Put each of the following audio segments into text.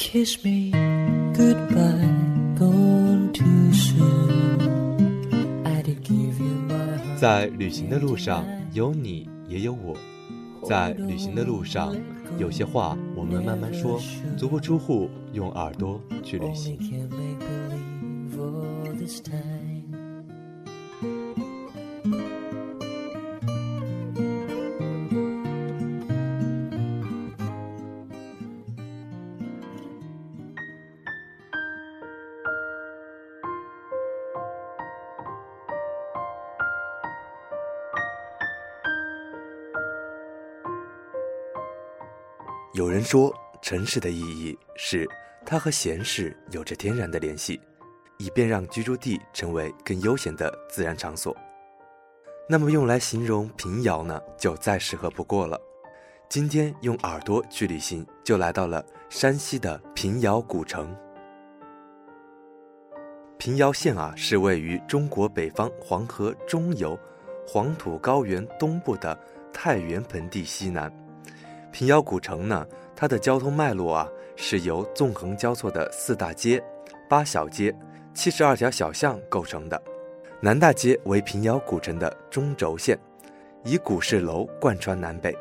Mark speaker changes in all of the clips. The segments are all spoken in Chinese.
Speaker 1: Kiss me goodbye, gone too soon. I did give you my heart.
Speaker 2: 在旅行的路上，有你也有我。在旅行的路上，有些话我们慢慢说，足不出户，用耳朵去旅行。有人说，城市的意义是它和闲适有着天然的联系，以便让居住地成为更悠闲的自然场所。那么用来形容平遥呢，就再适合不过了。今天用耳朵去旅行，就来到了山西的平遥古城。平遥县啊，是位于中国北方黄河中游、黄土高原东部的太原盆地西南。平遥古城呢，它的交通脉络啊，是由纵横交错的四大街、八小街、七十二条小巷构成的。南大街为平遥古城的中轴线，以古式楼贯穿南北。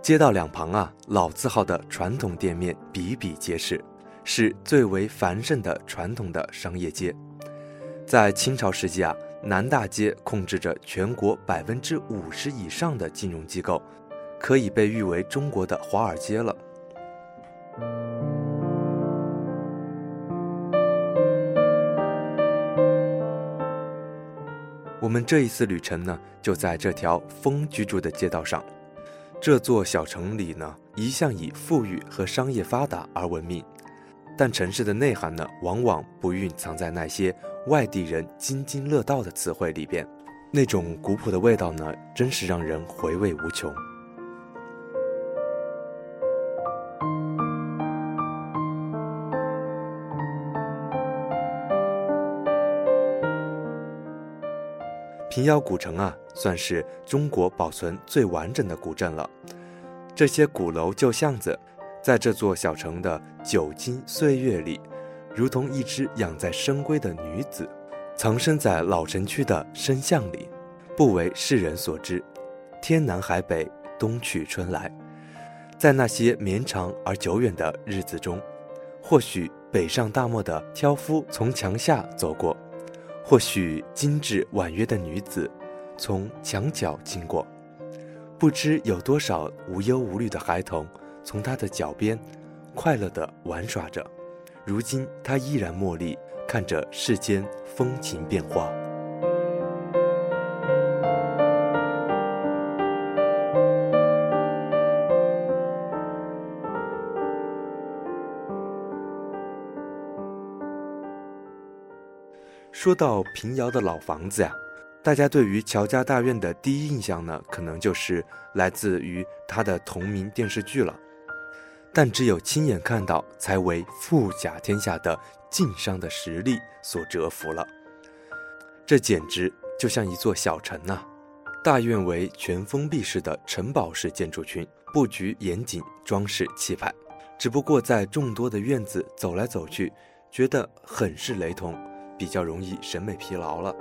Speaker 2: 街道两旁啊，老字号的传统店面比比皆是，是最为繁盛的传统的商业街。在清朝时期啊，南大街控制着全国百分之五十以上的金融机构，可以被誉为中国的华尔街了。我们这一次旅程呢，就在这条风居住的街道上。这座小城里呢，一向以富裕和商业发达而闻名，但城市的内涵呢，往往不蕴藏在那些外地人津津乐道的词汇里边。那种古朴的味道呢，真是让人回味无穷。平遥古城啊，算是中国保存最完整的古镇了。这些古楼旧巷子，在这座小城的久经岁月里，如同一只养在深闺的女子，藏身在老城区的深巷里，不为世人所知。天南海北，冬去春来，在那些绵长而久远的日子中，或许北上大漠的挑夫从墙下走过。或许精致婉约的女子从墙角经过，不知有多少无忧无虑的孩童从她的脚边快乐地玩耍着。如今，她依然茉莉看着世间风情变化。说到平遥的老房子呀，大家对于乔家大院的第一印象呢，可能就是来自于它的同名电视剧了。但只有亲眼看到，才为富甲天下的晋商的实力所折服了。这简直就像一座小城呐、大院为全封闭式的城堡式建筑群，布局严谨，装饰气派。只不过在众多的院子走来走去，觉得很是雷同。比较容易审美疲劳了。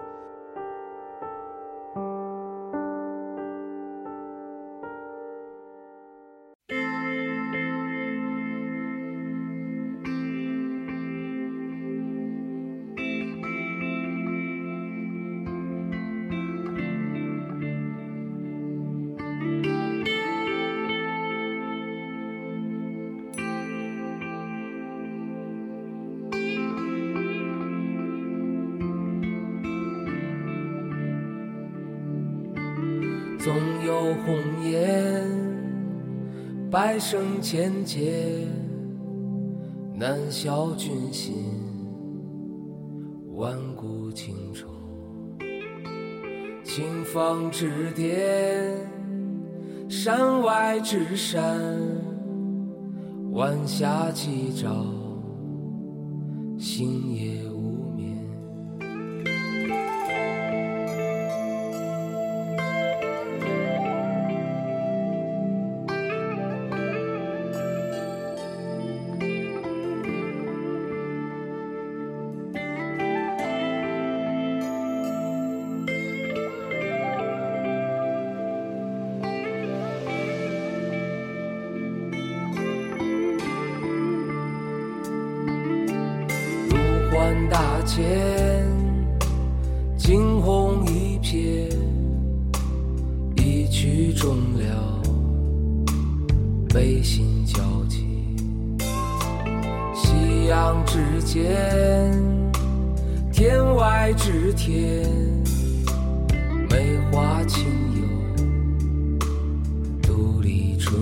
Speaker 3: 总有红颜，百生千劫，难消君心，万古情仇。青房之巅，山外之山，晚霞起照，星夜万大千，惊鸿一瞥，一曲终了，悲心交集。夕阳之间，天外之天，梅花清幽，独立春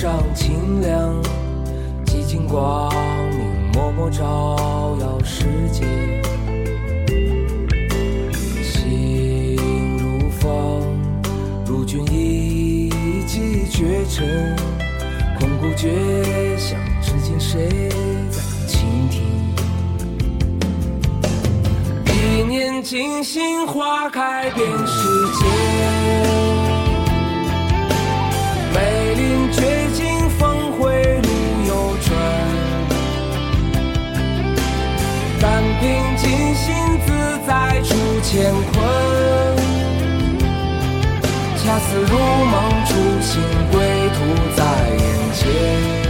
Speaker 3: 上清凉，寂静光明默默照耀世界。心如风，如君一骑绝尘，空谷绝响，至今谁在倾听？一念惊心，花开遍世界。乾坤。恰似如梦初醒，归途在眼前。